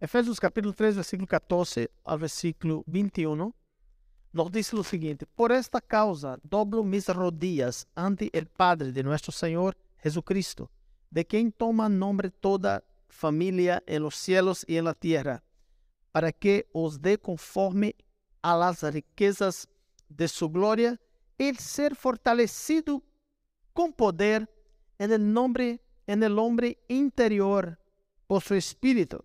Efésios capítulo 3, versículo 14 ao versículo 21, nos diz o seguinte: Por esta causa doblo mis rodillas ante el Padre de nuestro Señor Jesucristo, de quien toma nombre toda familia en los cielos y en la tierra, para que os dé conforme a las riquezas de su gloria, el ser fortalecido con poder en el nombre, en el hombre interior por su espíritu,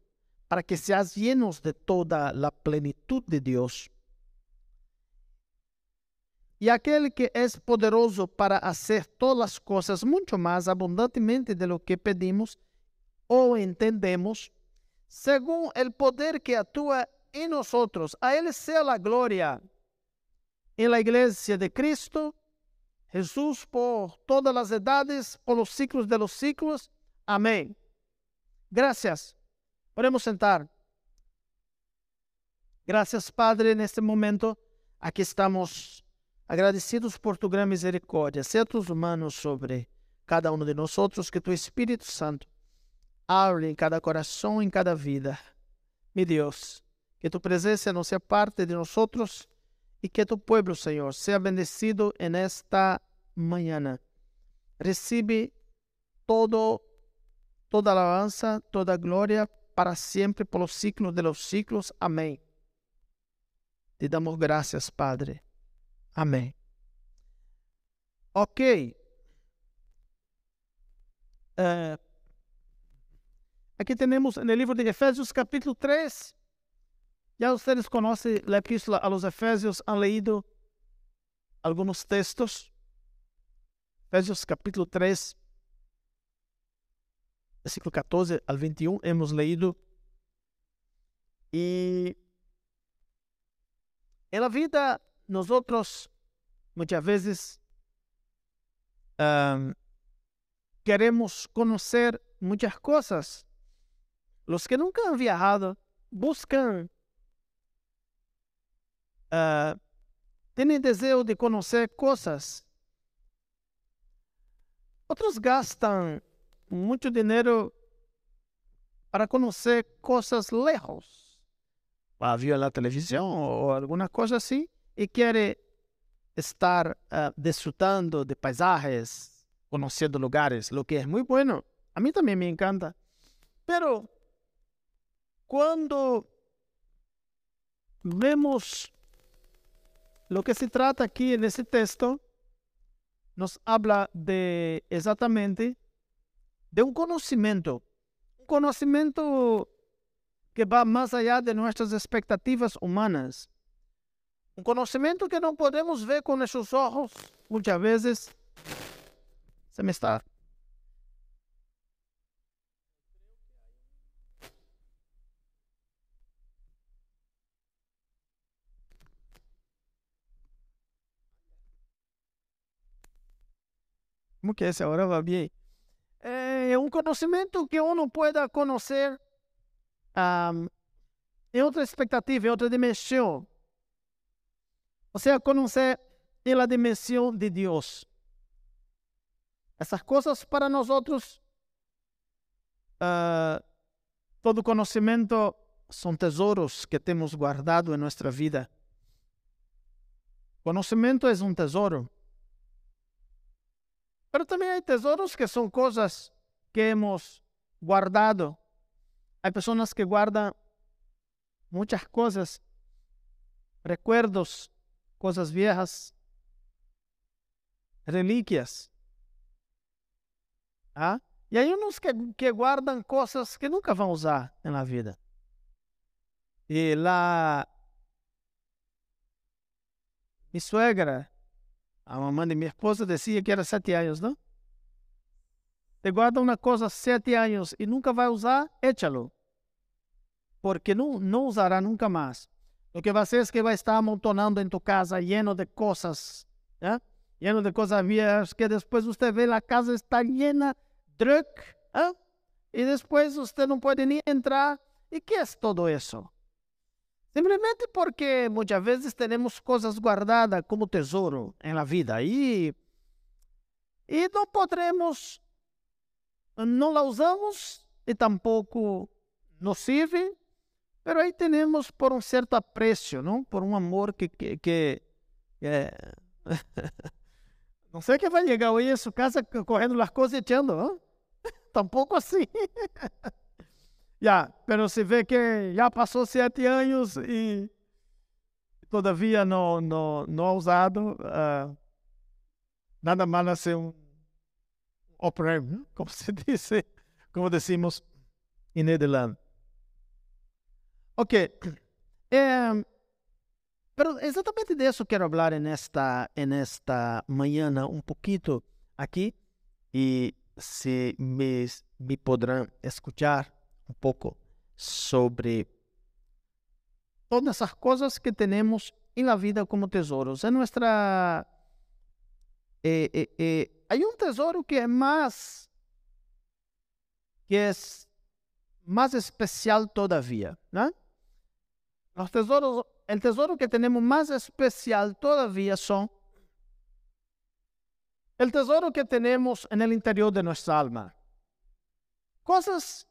para que seas llenos de toda la plenitud de Dios. Y aquel que es poderoso para hacer todas las cosas mucho más abundantemente de lo que pedimos o entendemos, según el poder que actúa en nosotros. A Él sea la gloria en la iglesia de Cristo, Jesús por todas las edades, por los ciclos de los ciclos. Amén. Gracias. Podemos sentar. Gracias, Padre, en este momento. Aquí estamos agradecidos por tu gran misericordia. Sea tus manos sobre cada uno de nosotros, que tu Espíritu Santo hable en cada corazón, en cada vida. Mi Dios, que tu presencia no sea parte de nosotros y que tu pueblo, Señor, sea bendecido en esta mañana. Recibe todo, toda alabanza, toda gloria para siempre, por los siglos de los siglos. Amén. Te damos gracias, Padre. Amém. Ok. Uh, aqui temos no livro de Efésios, capítulo 3. Já vocês conhecem a epístola a los Efésios, han leído alguns textos. Efésios, capítulo 3, versículo 14 al 21, hemos leído. E na vida nosotros muchas veces um, queremos conocer muchas cosas. Los que nunca han viajado buscan, uh, tienen deseo de conocer cosas. Otros gastan mucho dinero para conocer cosas lejos. Vio en la televisión o alguna cosa así y quiere estar uh, disfrutando de paisajes, conociendo lugares, lo que es muy bueno. A mí también me encanta. Pero cuando vemos lo que se trata aquí en ese texto, nos habla de exactamente de un conocimiento, un conocimiento que va más allá de nuestras expectativas humanas. Um conhecimento que não podemos ver com nossos olhos, muitas vezes. Você me está. Como que essa hora vai bem? É um conhecimento que uno pueda conhecer um, em outra expectativa, em outra dimensão. O sea, conocer en la dimensión de Dios. Essas coisas para nós outros, uh, todo conhecimento são tesouros que temos guardado em nossa vida. Conhecimento é um tesouro. Mas também há tesouros que são coisas que hemos guardado. Há pessoas que guardam muitas coisas, recuerdos coisas viejas, relíquias. Ah? E aí uns que, que guardam coisas que nunca vão usar na vida. E lá, minha suegra, a mamãe de minha esposa, dizia que era sete anos, não? Te guarda uma coisa sete anos e nunca vai usar, échalo. porque não, não usará nunca mais. O que vai ser é que vai estar amontonando em tua casa lleno de coisas, ¿eh? lleno de coisas viejas, que depois você vê a casa está llena druk, ¿eh? e depois você não pode nem entrar. E que é todo isso? Simplesmente porque muitas vezes temos coisas guardadas como tesouro la vida e, e não podemos, não la usamos e tampouco nos serve mas aí temos por um certo apreço, não? Por um amor que, que, que é... não sei que vai chegar hoje a casa correndo as coisas echando, não? Tampouco assim. já, mas se vê que já passou sete anos e todavia não não não usado, uh, nada mal a ser um oprem, como se diz, como decimos em Nederland. Ok. É, pero exatamente disso quero falar nesta, nesta manhã um pouquinho aqui e se me, me poderão escutar um pouco sobre todas as coisas que temos na vida como tesouros. É nossa. É, é, é, há um tesouro que é mais. que é mais especial todavia, né? Los tesoros, el tesoro que tenemos más especial todavía son el tesoro que tenemos en el interior de nuestra alma. Cosas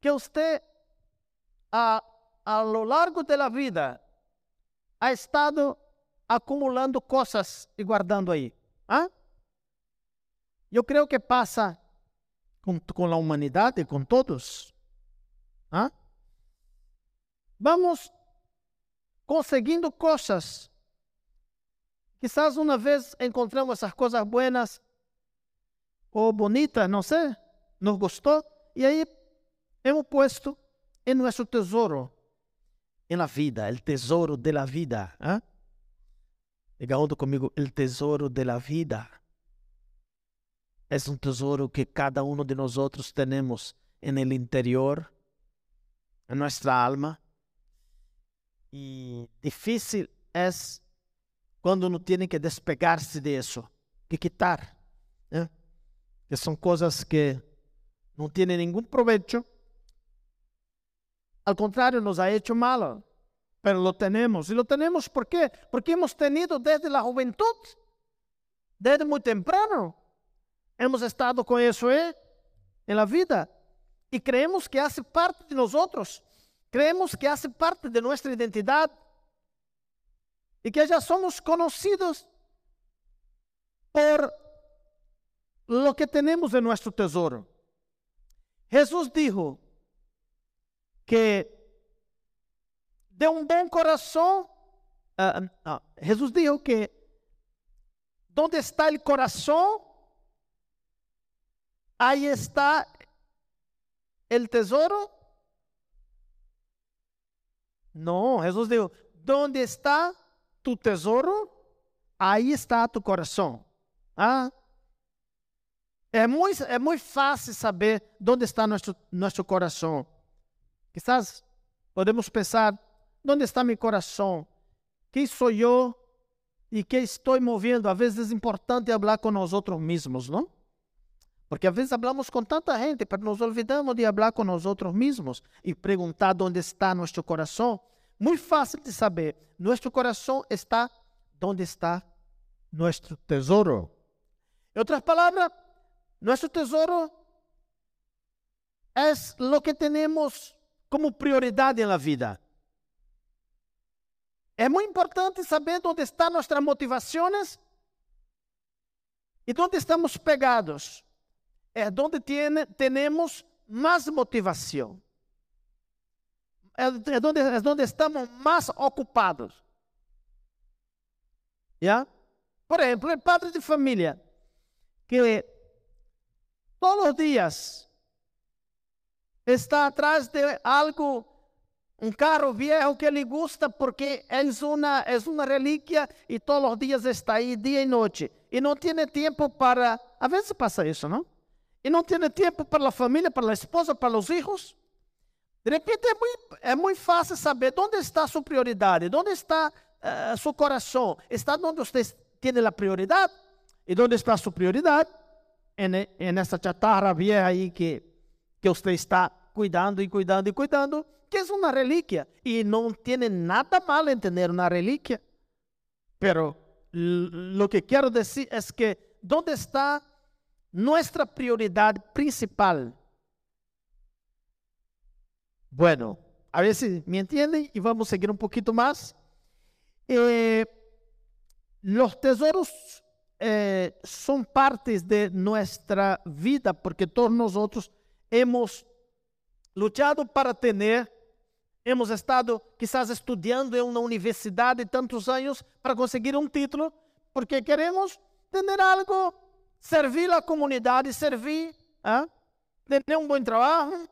que usted a, a lo largo de la vida ha estado acumulando cosas y guardando ahí. ¿Ah? Eu creio que passa com, a humanidade, com todos. ¿Ah? Vamos conseguindo coisas. Quizás uma vez encontramos essas coisas buenas ou bonitas, não sei, nos gostou, e aí hemos puesto em nosso tesouro, la vida, o tesouro de la vida. ¿eh? Diga junto comigo, o tesouro de la vida. É um tesouro que cada um de nós temos en el interior, en nuestra alma. E difícil é quando não tem que despegar-se disso, que quitar. Né? Que são coisas que não têm nenhum proveito. Al contrário, nos ha hecho mal, pero lo tenemos. E lo tenemos por quê? Porque hemos tenido desde a juventude, desde muito temprano, hemos estado com isso eh, en la vida e creemos que hace parte de nós outros. Creemos que hace parte de nuestra identidad y que ya somos conocidos por lo que tenemos de nuestro tesoro. Jesús dijo que de un buen corazón, uh, uh, Jesús dijo que donde está el corazón, ahí está el tesoro não, Jesus disse: Onde está tu tesouro? Aí está tu coração. Ah? É muito, é muito fácil saber onde está nosso, nosso coração. Quizás podemos pensar: onde está meu coração? Quem sou eu? E que estou movendo? Às vezes é importante falar com nós outros mesmos, não? Porque às vezes falamos com tanta gente, mas nos olvidamos de falar com nós outros mesmos e perguntar onde está nosso coração. Muito fácil de saber. Nosso coração está onde está nosso tesouro. Em outras palavras, nosso tesouro é o que temos como prioridade na vida. É muito importante saber onde estão nossas motivações e onde estamos pegados é onde temos mais motivação. É, é, onde, é onde estamos mais ocupados. Por exemplo, o padre de família, que todos os dias está atrás de algo, um carro viejo que lhe gusta porque é uma, é uma relíquia e todos os dias está aí, dia e noite. E não tem tempo para. Às vezes passa isso, não? e não tem tempo para a família, para a esposa, para os filhos, De repente é muito, é muito fácil saber onde está sua prioridade, onde está uh, seu coração. Está onde você tem a prioridade? E onde está sua prioridade? É, é nessa chatarra vieja aí que, que você está cuidando e cuidando e cuidando, que é uma relíquia. E não tem nada mal em ter uma relíquia. Pero lo que quero dizer é que onde está nossa prioridade principal? Bueno, a ver si me entienden y vamos a seguir un poquito más. Eh, los tesoros eh, son partes de nuestra vida porque todos nosotros hemos luchado para tener, hemos estado quizás estudiando en una universidad de tantos años para conseguir un título porque queremos tener algo, servir a la comunidad, servir, ¿eh? tener un buen trabajo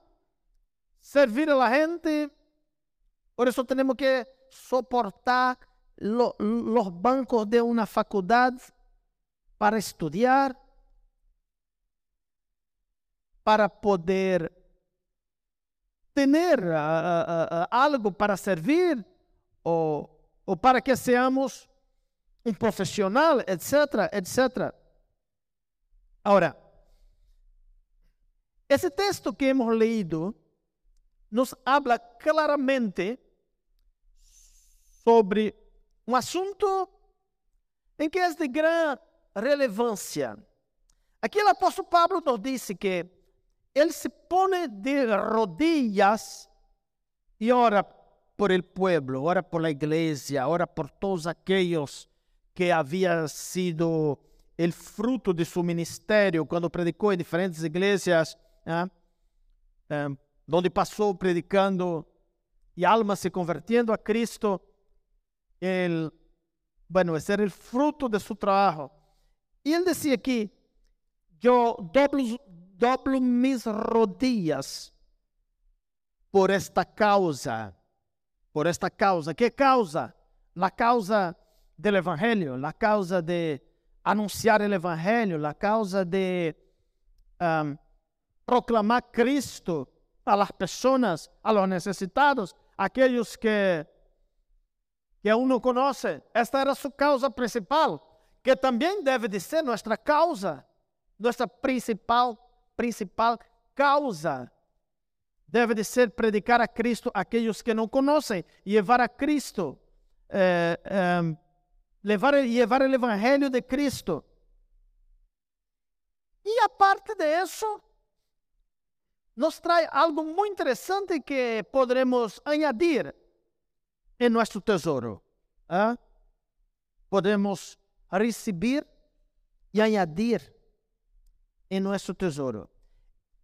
servir a gente. Por eso tenemos que soportar los bancos de una facultad para estudiar, para poder tener uh, uh, uh, algo para servir o, o para que seamos um profissional, etc, etc. Agora, esse texto que hemos leído nos habla claramente sobre um assunto em que é de grande relevância. Aqui o apóstolo Pablo nos disse que ele se põe de rodillas e ora por el pueblo, ora por la iglesia, ora por todos aqueles que haviam sido el fruto de su ministério quando predicou em diferentes igrejas. ¿eh? Eh, onde passou predicando e almas se convertindo a Cristo, el, bueno, esse era o fruto de seu trabalho. E ele dizia aqui, eu doblo, doblo mis rodillas por esta causa, por esta causa. Que causa? A causa do Evangelho, a causa de anunciar o Evangelho, a causa de um, proclamar Cristo a las personas, a los necesitados, aquellos que, que aún no conoce. Esta era su causa principal, que también debe de ser nuestra causa, nuestra principal, principal causa. Deve de ser predicar a Cristo aqueles que não conhecem, levar a Cristo, eh, eh, levar, levar o Evangelho de Cristo. E a parte disso, nos trae algo muy interesante que podremos añadir en nuestro tesoro. ¿eh? Podemos recibir y añadir en nuestro tesoro.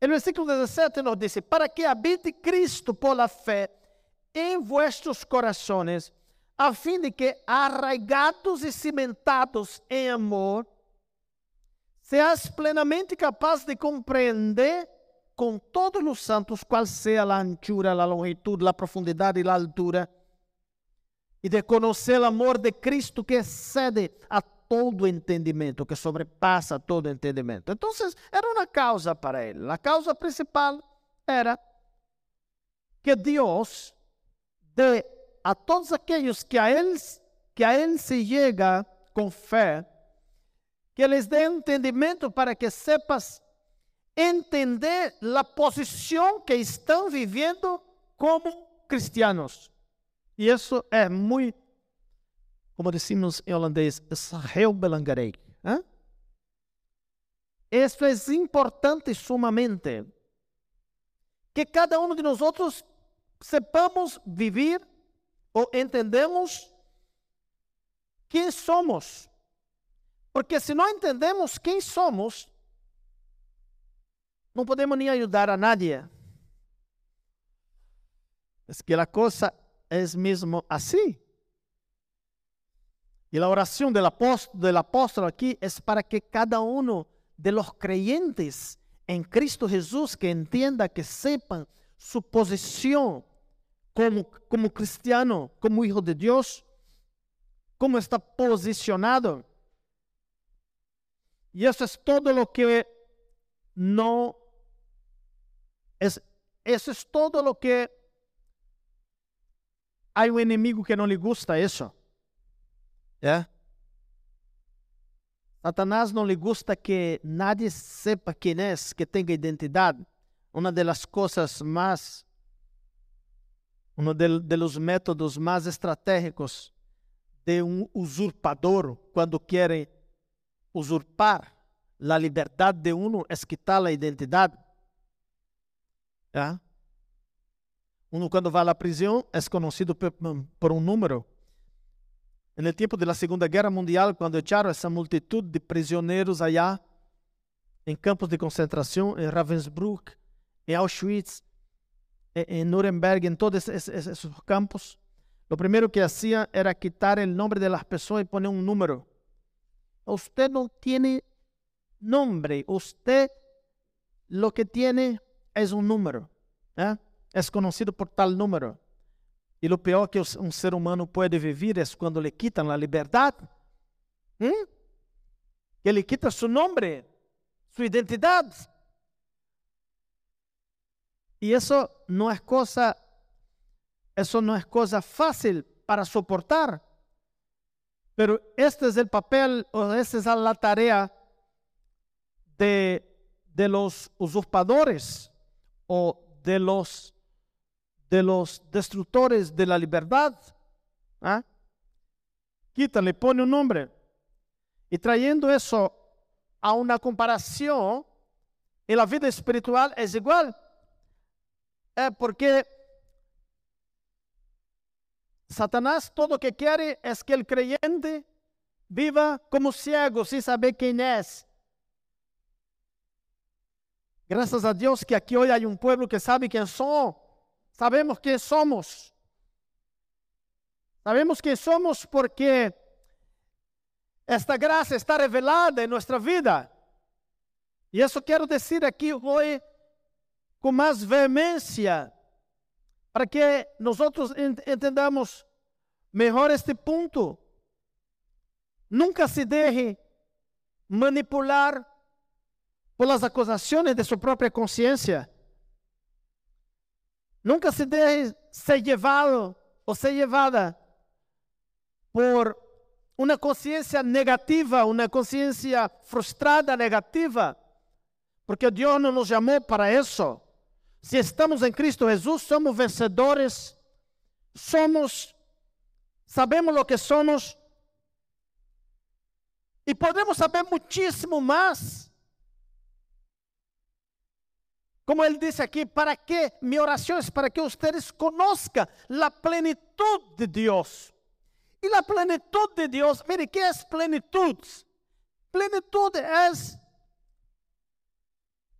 El versículo 17 nos dice, para que habite Cristo por la fe en vuestros corazones, a fim de que, arraigados e cimentados em amor, seas plenamente capaz de compreender com todos os santos qual seja a anchura, a longitud, a profundidade e a altura, e de conhecer o amor de Cristo que excede a todo entendimento, que sobrepassa todo entendimento. Então, era uma causa para ele. A causa principal era que Deus dê a todos aqueles que a ele, que a ele se chega com fé, que lhes dê entendimento para que sepas entender a posição que estão vivendo como cristianos. E isso é muito, como decimos em holandês, heel belangrijk. Isso é importante sumamente. Que cada um de nós sepamos viver ou entendemos quem somos. Porque se não entendemos quem somos, não podemos nem ajudar a nadie. É que a coisa é mesmo assim. E a oração do apóstolo, do apóstolo aqui é para que cada um de los creyentes em Cristo Jesus que entenda, que sepan sua posição como, como cristiano, como hijo de Deus, como está posicionado. E isso é todo o que não es, eso es todo lo que há um inimigo que não lhe gusta isso. É? Satanás não lhe gusta que nadie sepa quem é, que tenha identidade. Uma das coisas mais, um dos métodos mais estratégicos de um usurpador quando querem usurpar a liberdade de uno é quitar a identidade. ¿Ya? Uno quando vai à prisão é conhecido por um número. No tempo da Segunda Guerra Mundial, quando echaram essa multitud de prisioneiros allá, em campos de concentração, em Ravensbrück, em Auschwitz, em Nuremberg, em todos esses campos, o primeiro que hacía era quitar o nome de las pessoas e poner um número. Usted não tem nome, usted lo que tiene es um número. ¿eh? É conhecido por tal número. E o pior que um ser humano pode viver é quando lhe quitam a liberdade. ¿Mm? Que lhe quita seu nome, sua identidade. E isso não é coisa Eso no es cosa fácil para soportar. Pero este es el papel o esta es la tarea de, de los usurpadores o de los, de los destructores de la libertad. ¿Ah? Quita, le pone un nombre. Y trayendo eso a una comparación, en la vida espiritual es igual. É porque Satanás todo lo que quiere es que el creyente viva como ciego sin saber quién es. Gracias a Dios que aquí hoy hay un pueblo que sabe quién son. Sabemos quién somos. Sabemos quién somos porque esta gracia está revelada en nuestra vida. Y eso quiero decir aquí hoy con más vehemencia para que nós entendamos melhor este ponto. Nunca se deje manipular por las acusações de sua própria consciência. Nunca se deje ser levado ou ser levada por uma consciência negativa, uma consciência frustrada negativa, porque Deus não nos chamou para isso. Se estamos em Cristo Jesus, somos vencedores, somos, sabemos o que somos e podemos saber muitíssimo mais. Como ele disse aqui, para que minha oração é para que vocês conozcam a plenitude de Deus. E a plenitude de Deus, mire, que é plenitude? Plenitude é,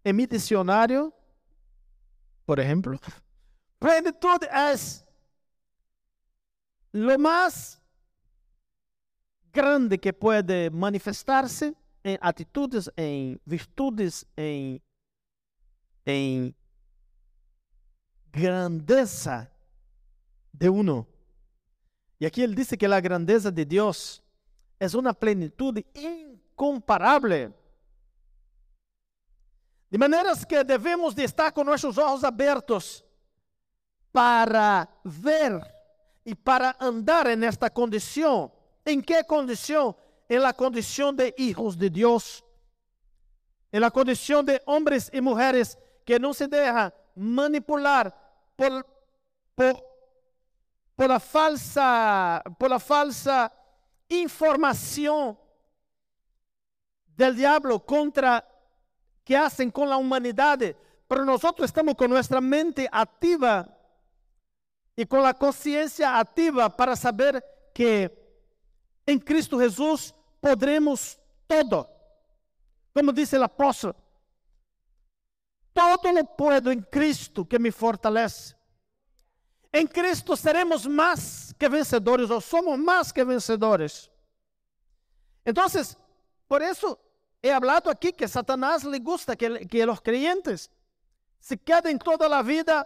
em meu dicionário, por ejemplo. Plenitud es lo más grande que puede manifestarse en atitudes, en virtudes, en, en grandeza de uno. Y aquí él dice que la grandeza de Dios es una plenitud incomparable. De maneiras que devemos de estar com nossos olhos abertos para ver e para andar nesta condição. ¿En que condição? En la condição de hijos de Deus. En la condição de homens e mulheres que não se deixam manipular por, por, por la falsa, por la falsa informação del diablo contra que hacen con la humanidad, pero nosotros estamos con nuestra mente activa y con la conciencia activa para saber que en Cristo Jesús podremos todo. Como dice el apóstol, todo lo puedo en Cristo que me fortalece. Em Cristo seremos mais que vencedores, ou somos mais que vencedores. Então, por isso, He hablado aquí que Satanás le gusta que, que los creyentes se queden toda la vida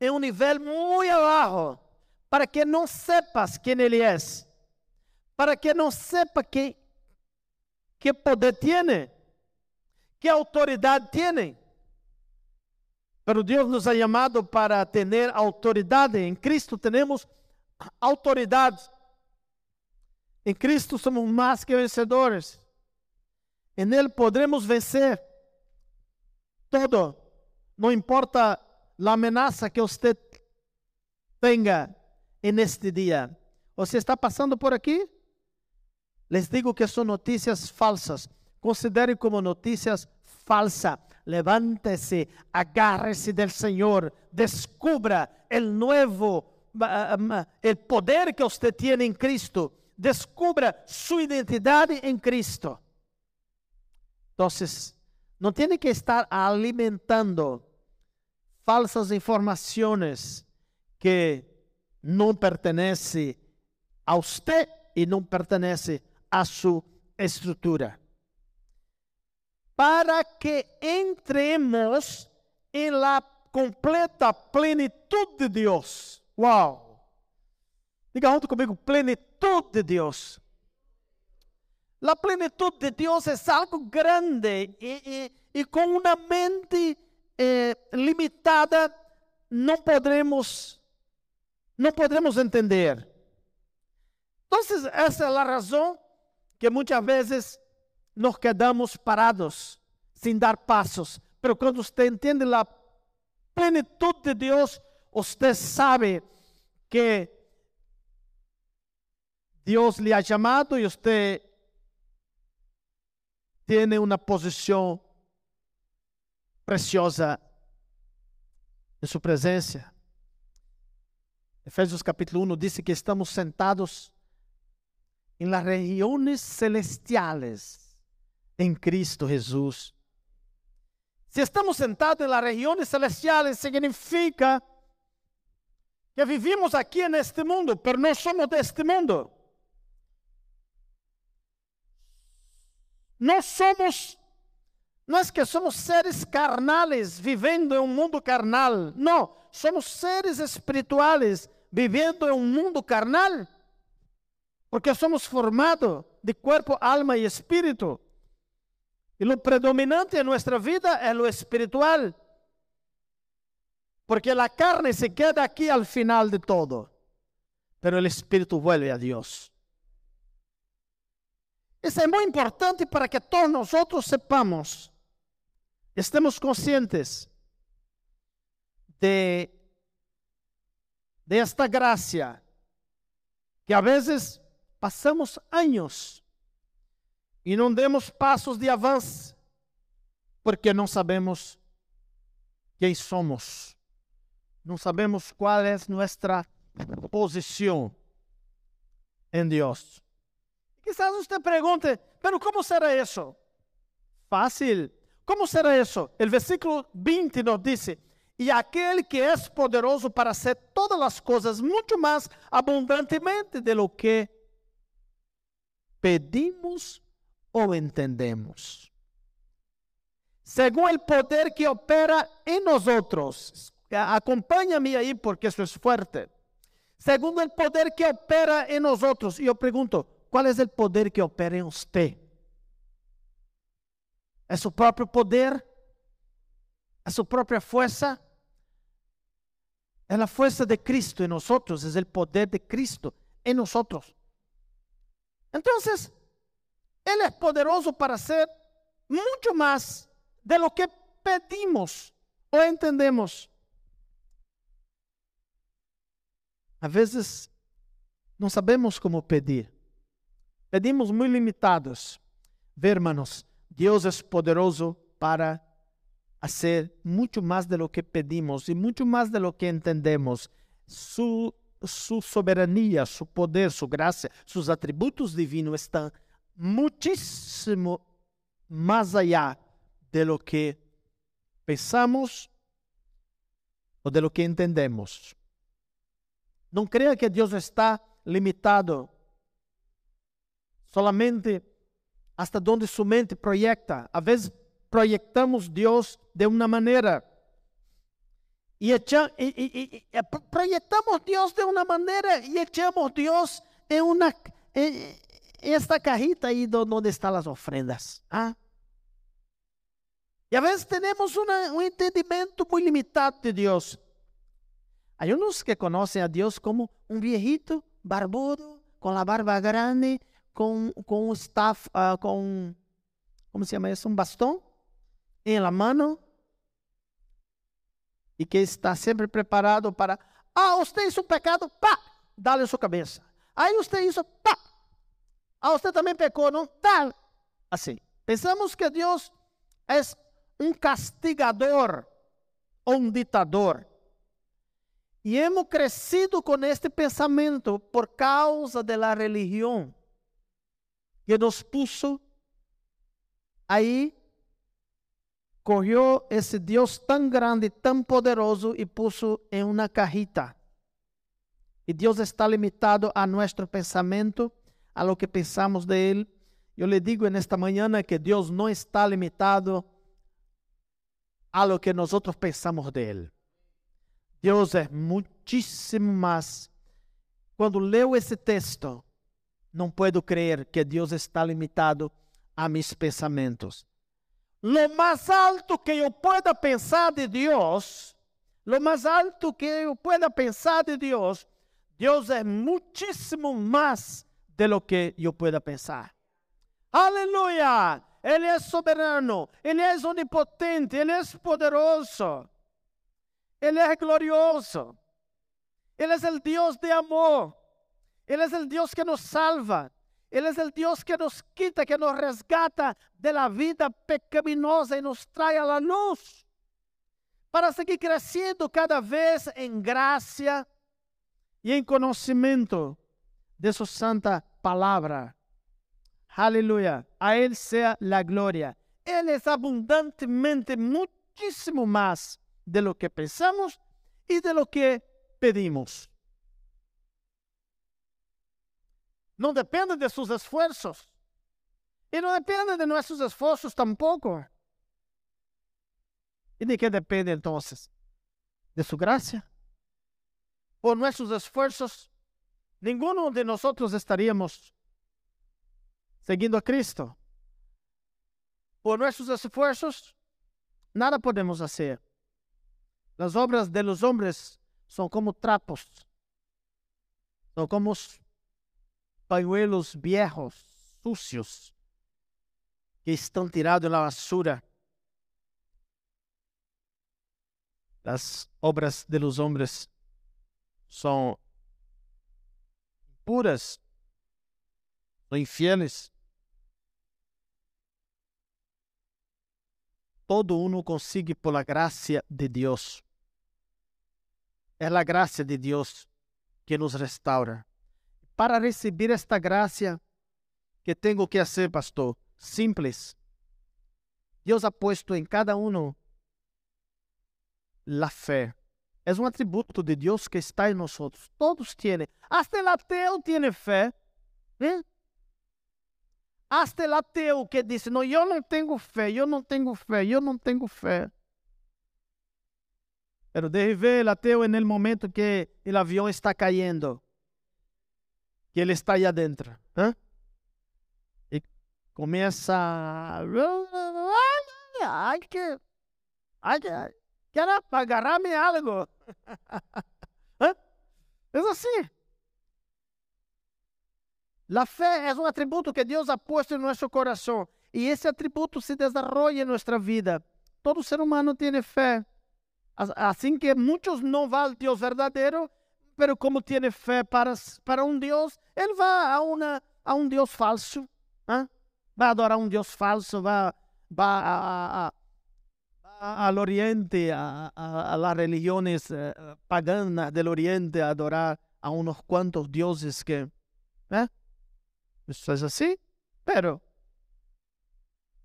en un nivel muy abajo para que no sepas quién Él es, para que no sepa qué, qué poder tiene, qué autoridad tiene. Pero Deus nos ha llamado para ter autoridade. Em Cristo temos autoridade. Em Cristo somos mais que vencedores. Em Ele podremos vencer todo. Não importa a ameaça que você tenha neste dia. Você está passando por aqui? Les digo que são notícias falsas. Considere como notícias falsas. Levante-se, agarre-se del Senhor, descubra o novo, o poder que você tem em Cristo, descubra sua identidade em Cristo. Então, não tem que estar alimentando falsas informações que não pertenecem a você e não pertenecem a sua estrutura para que entremos em la completa plenitude de Deus. Uau! Diga junto comigo, plenitude de Deus. A plenitude de Deus é algo grande e, com uma mente eh, limitada não podemos não podemos entender. Então, essa é a razão que muitas vezes nos quedamos parados, sem dar passos. Pero quando você entende a plenitude de Deus, você sabe que Deus lhe ha chamado e você tem uma posição preciosa em sua presença. Efésios capítulo 1 diz que estamos sentados em las regiones celestiales em Cristo Jesus. Se estamos sentados nas regiões celestiais, significa que vivimos aqui neste mundo, mas não somos deste mundo. Nós somos, não é que somos seres carnais vivendo em um mundo carnal. Não, somos seres espirituais vivendo em um mundo carnal, porque somos formados de corpo, alma e espírito. Y lo predominante en nuestra vida es lo espiritual. Porque la carne se queda aquí al final de todo. Pero el espíritu vuelve a Dios. Isso é muito importante para que todos nós sepamos, estemos conscientes de, de esta graça, que a vezes passamos anos e não demos passos de avanço, porque não sabemos quem somos, não sabemos qual é nossa posição em Deus. Quizás você pergunte, pero como será isso? Fácil. Como será isso? O versículo 20 nos diz: E aquele que é poderoso para hacer todas as coisas muito mais abundantemente de lo que pedimos ou entendemos. Según el poder que opera en nosotros, acompáñame ahí porque eso es fuerte. Segundo el poder que opera en nosotros, yo pregunto, ¿cuál es el poder que opera en usted? ¿Es su propio poder? ¿Es su propia fuerza? Es la fuerza de Cristo en nosotros, es el poder de Cristo en nosotros. Entonces, Ele é poderoso para ser muito mais de lo que pedimos ou entendemos. Às vezes, não sabemos como pedir. Pedimos muito limitados. Ver, hermanos, Deus é poderoso para fazer muito mais de lo que pedimos e muito mais de lo que entendemos. Su, su soberania, su poder, su graça, seus atributos divinos estão muchísimo más allá de lo que pensamos o de lo que entendemos. Não creia que Deus está limitado solamente hasta donde su mente proyecta. A vezes proyectamos Deus de uma maneira e, echa, proyectamos Deus de uma maneira e echamos Deus em uma esta cajita aí onde estão as ofrendas. Ah? E a vezes temos uma, um entendimento muito limitado de Deus. Há uns que conhecem a Deus como um viejito barbudo, com a barba grande, com, com um staff, uh, com, como se chama isso? Um bastão em la mano. E que está sempre preparado para, ah, você hizo um pecado, pá, dá-lhe sua cabeça. Aí você isso, pá. Ah, você também pecou, não? Dá. Assim. Pensamos que Deus é um castigador um ditador. E hemos crescido com este pensamento por causa da religião que nos puso aí, correu esse Deus tão grande, tão poderoso e puso em uma cajita. E Deus está limitado a nosso pensamento, a lo que pensamos de Ele. Eu lhe digo nesta manhã que Deus não está limitado a lo que nós pensamos de Ele. Deus é muitíssimo mais. Quando leio esse texto, não puedo crer que Deus está limitado a mis pensamentos. Lo mais alto que eu pueda pensar de Deus, lo mais alto que eu pueda pensar de Deus, Deus é muitíssimo mais de lo que eu pueda pensar. Aleluia! Ele é soberano, Ele é onipotente, Ele é poderoso. Ele é glorioso. Ele é o Deus de amor. Ele é o Deus que nos salva. Ele é o Deus que nos quita, que nos resgata de la vida pecaminosa e nos traz a la luz. Para seguir crescendo cada vez em graça e em conhecimento de Sua santa palavra. Aleluia. A Ele seja a glória. Ele é abundantemente, muitíssimo mais de lo que pensamos y de lo que pedimos. No depende de sus esfuerzos. Y no depende de nuestros esfuerzos tampoco. ¿Y de qué depende entonces? De su gracia. Por nuestros esfuerzos, ninguno de nosotros estaríamos siguiendo a Cristo. Por nuestros esfuerzos, nada podemos hacer. Las obras de los hombres son como trapos, son como pañuelos viejos, sucios, que estão tirados na basura. As obras de los hombres são puras, são infieles. todo uno consigue por la gracia de Dios. É a graça de Deus que nos restaura. Para receber esta graça, que tenho que fazer, pastor? Simples. Deus ha puesto em cada um a fé. É um atributo de Deus que está em nós. Todos têm. Até o ateu tem fé. ¿Eh? Hasta el ateu que diz: Não, eu não tenho fé, eu não tenho fé, eu não tenho fé. Pero deje ver o ateu no momento que o avião está caindo, que ele está aí dentro. ¿eh? Começa. Ai, que. Ai, quero agarrar-me algo. ¿Eh? É assim. La fe es un atributo que Dios ha en nuestro corazón y ese atributo se desarrolla en nuestra vida. Todo ser humano tiene fe. Así que muchos no van al Dios verdadero, pero como tiene fe para, para un Dios, él va a, una, a un Dios falso. ¿eh? Va a adorar a un Dios falso, va, va a, a, a, al oriente, a, a, las religiones eh, paganas del oriente, a adorar a unos cuantos dioses que... ¿eh? Isso é assim? Pero,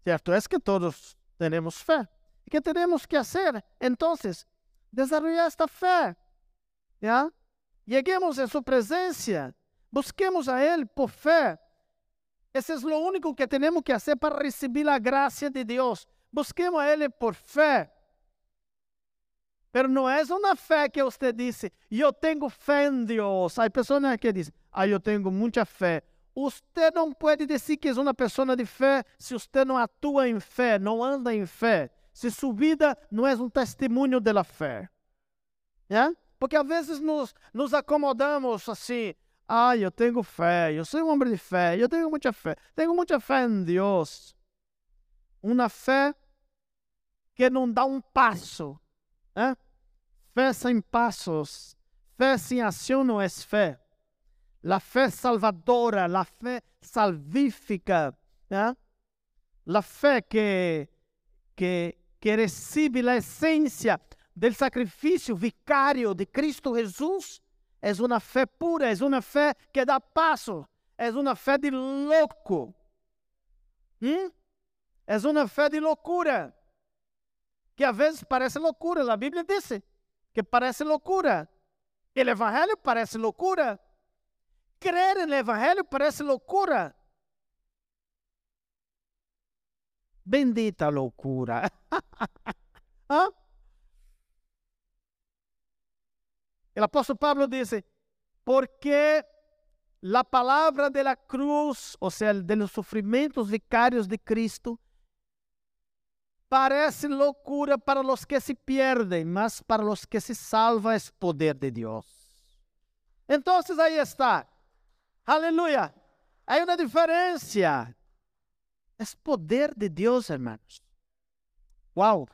certo é que todos temos fé. E que temos que fazer? Então, desarrollar esta fé. ¿ya? Lleguemos em sua presença, busquemos a Ele por fé. Esse é o único que temos que fazer para receber a graça de Deus. Busquemos a Ele por fé. Pero não é uma fé que você disse, eu tenho fé em Deus. Há pessoas que dizem, ah, eu tenho muita fé. Você não pode dizer que é uma pessoa de fé se você não atua em fé, não anda em fé, se sua vida não é um testemunho da fé. Porque às vezes nos, nos acomodamos assim. Ah, eu tenho fé, eu sou um homem de fé, eu tenho muita fé, tenho muita fé em Deus. Uma fé que não dá um passo. Né? Fé sem passos, fé sem ação não é fé. A fé salvadora, a fé salvífica, a fé que, que, que recebe a essência do sacrifício vicário de Cristo Jesus é uma fé pura, é uma fé que dá passo, é uma fé de louco. Hum? É uma fé de loucura. Que às vezes parece loucura. A Bíblia diz que parece loucura. O Evangelho parece loucura. Crer no Evangelho parece loucura. Bendita loucura. ¿Ah? El apóstol Pablo dice, porque la palabra de la cruz, o sea, de los vicarios de Cristo, parece loucura para los que se pierden, mas para los que se salvan es poder de Dios. Entonces ahí está. Aleluya. Hay una diferencia. Es poder de Dios, hermanos. Wow.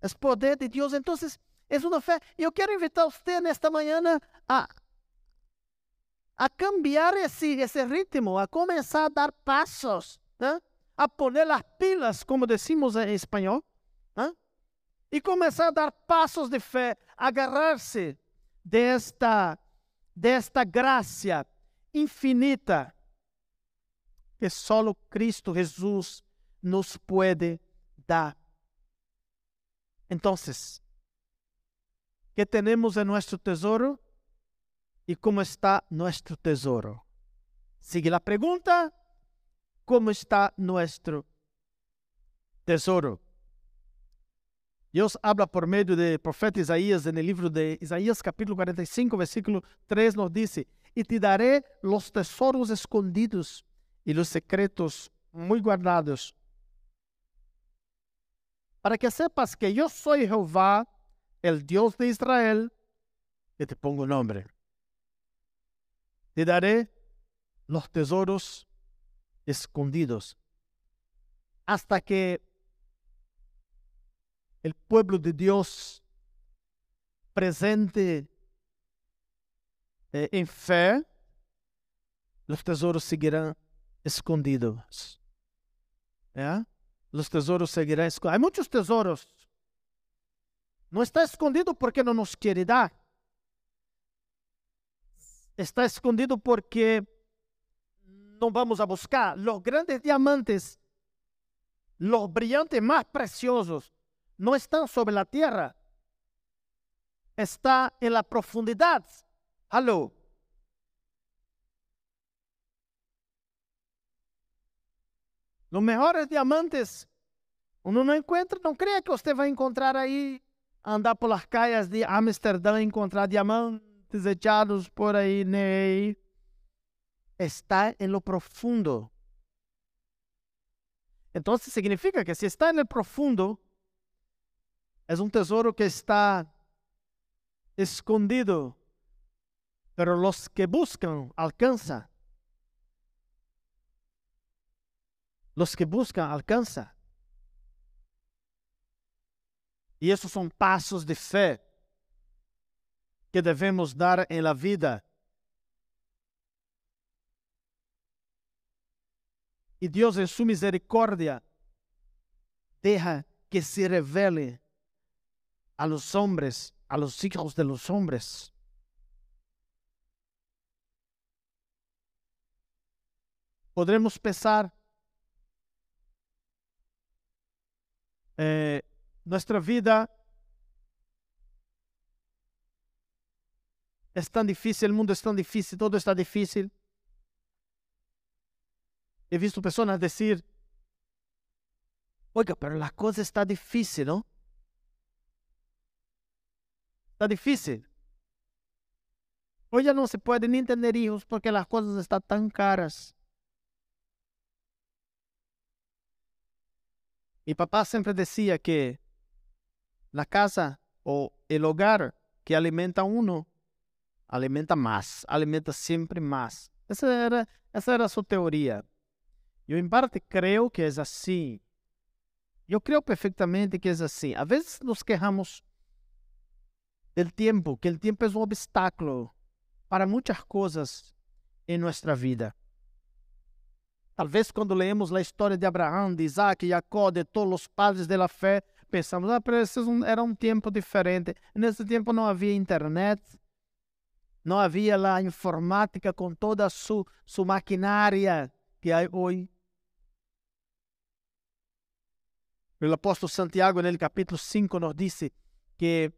Es poder de Dios. Entonces, é uma fé. E eu quero invitar você nesta manhã a, a cambiar esse, esse ritmo, a começar a dar passos, né? A poner as pilas, como decimos em espanhol, né? e começar a dar passos de fé, agarrar-se desta, desta graça infinita que só Cristo Jesus nos pode dar. Então, que temos em nosso tesouro e como está nosso tesouro. Sigue a pergunta: como está nosso tesouro? Deus habla por meio do profeta Isaías, no livro de Isaías, capítulo 45, versículo 3, nos diz: E te daré os tesouros escondidos e os secretos muito guardados, para que sepas que eu sou Jeová, el Dios de Israel, que te pongo nombre. Te daré los tesoros escondidos hasta que el pueblo de Dios presente eh, en fe, los tesoros seguirán escondidos. ¿Ya? Los tesoros seguirán escondidos. Hay muchos tesoros não está escondido porque não nos quer dar. Está escondido porque não vamos a buscar. Os grandes diamantes, os brilhantes mais preciosos, não estão sobre a terra. Está em la profundidade. Alô? Os melhores diamantes, uno não encontra, não creia que você vai encontrar aí andar por las calles de Amsterdã, encontrar diamantes echados por aí, né? Está em lo profundo. Então significa que se está no profundo, é um tesouro que está escondido, pero los que buscan alcanzan. Los que buscan alcanzan. E esses são passos de fé que devemos dar em la vida. E Deus, em sua misericórdia, deja que se revele a los hombres, a los hijos de los hombres. Podremos pensar eh, nuestra vida es tan difícil, el mundo es tan difícil, todo está difícil. He visto personas decir, oiga, pero la cosa está difícil, ¿no? Está difícil. Hoy ya no se puede ni tener hijos porque las cosas están tan caras. Mi papá siempre decía que la casa o el hogar que alimenta uno, alimenta más, alimenta siempre más. Essa era, essa era a sua teoria. Eu, em parte, creio que é assim. Eu creio perfeitamente que é assim. Às vezes nos quejamos do tempo, que o tempo é um obstáculo para muitas coisas em nossa vida. Talvez quando leemos a história de Abraão, de Isaac, Jacó, de todos os padres da fé, pensamos, ah, mas era um tempo diferente. Nesse tempo não havia internet, não havia a informática com toda a sua, sua maquinária que há hoje. O apóstolo Santiago, no capítulo 5, nos disse que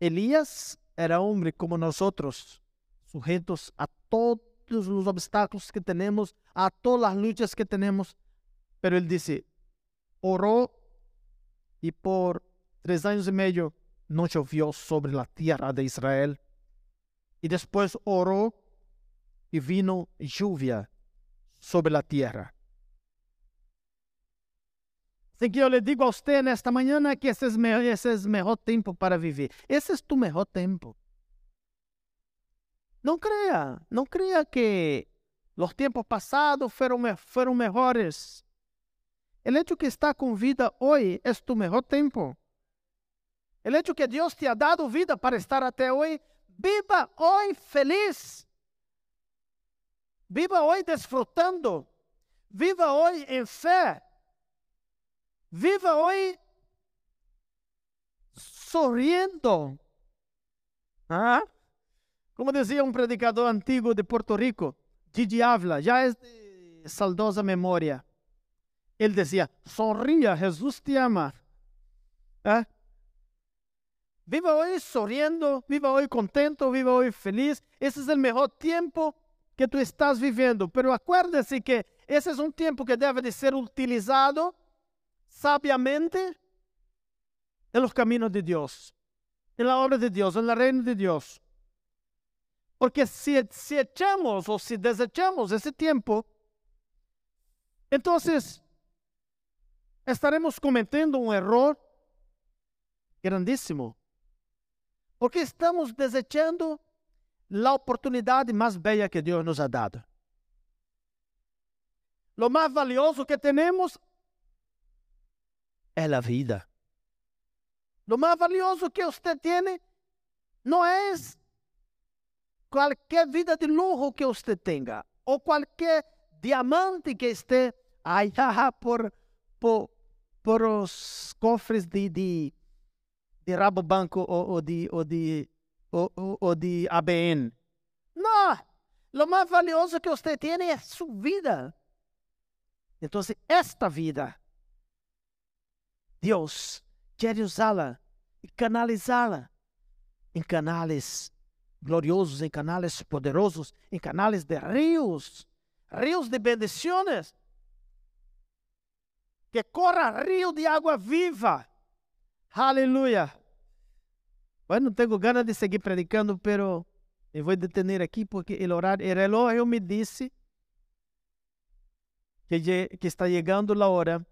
Elias era homem como nós outros, sujeitos a todos os obstáculos que temos, a todas as lutas que temos. Pero ele disse, orou e por três anos e meio não choveu sobre a terra de Israel. E depois orou e vino lluvia sobre a terra. Que eu lhe digo a você nesta manhã que esse é, é o melhor tempo para viver. Esse é o melhor tempo. Não creia, não creia que os tempos passados foram, foram melhores. O hecho que está com vida hoje é o melhor tempo. O hecho que Deus te ha dado vida para estar até hoje, viva hoje feliz. Viva hoje desfrutando. Viva hoje em fé. Viva hoje sorriendo. ¿Ah? Como dizia um predicador antigo de Porto Rico, Gigi Avla, já é de saudosa memória. Ele dizia: Sorria, Jesus te ama. ¿Ah? Viva hoje sorriendo, viva hoje contento, viva hoje feliz. Esse é o melhor tempo que tu estás vivendo. Pero acuérdese que esse é um tempo que deve de ser utilizado sabiamente en los caminos de Dios, en la obra de Dios, en la reino de Dios. Porque si, si echamos o si desechamos ese tiempo, entonces estaremos cometiendo un error grandísimo. Porque estamos desechando la oportunidade mais bella que Deus nos ha dado. Lo mais valioso que temos é a vida. Lo mais valioso que você tem não é qualquer vida de luxo que você tenha, ou qualquer diamante que esteja allá por, por, por os cofres de, de, de Rabobanco ou, ou, de, ou, de, ou, ou de ABN. Não! O mais valioso que você tem é sua vida. Então, esta vida Deus quer usá-la e canalizá-la em canais gloriosos, em canais poderosos, em canais de rios, rios de bendições. Que corra rio de água viva. Aleluia. Bueno, não tenho ganas de seguir predicando, pero eu vou detener aqui porque o horário, o relógio me disse que, que está chegando a hora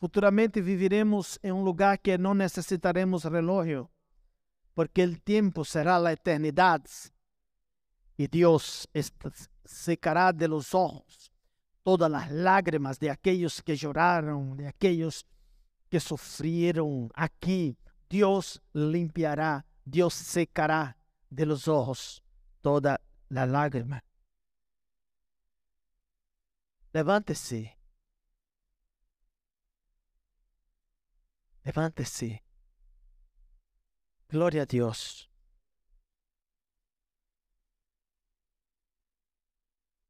Futuramente viviremos em um lugar que não necessitaremos relógio, porque o tempo será a eternidade. E Deus secará de los ojos todas as lágrimas de aqueles que choraram, de aqueles que sofreram aqui. Deus limpiará, Deus secará de los ojos toda a lágrima. Levante-se Levántese. Gloria a Dios.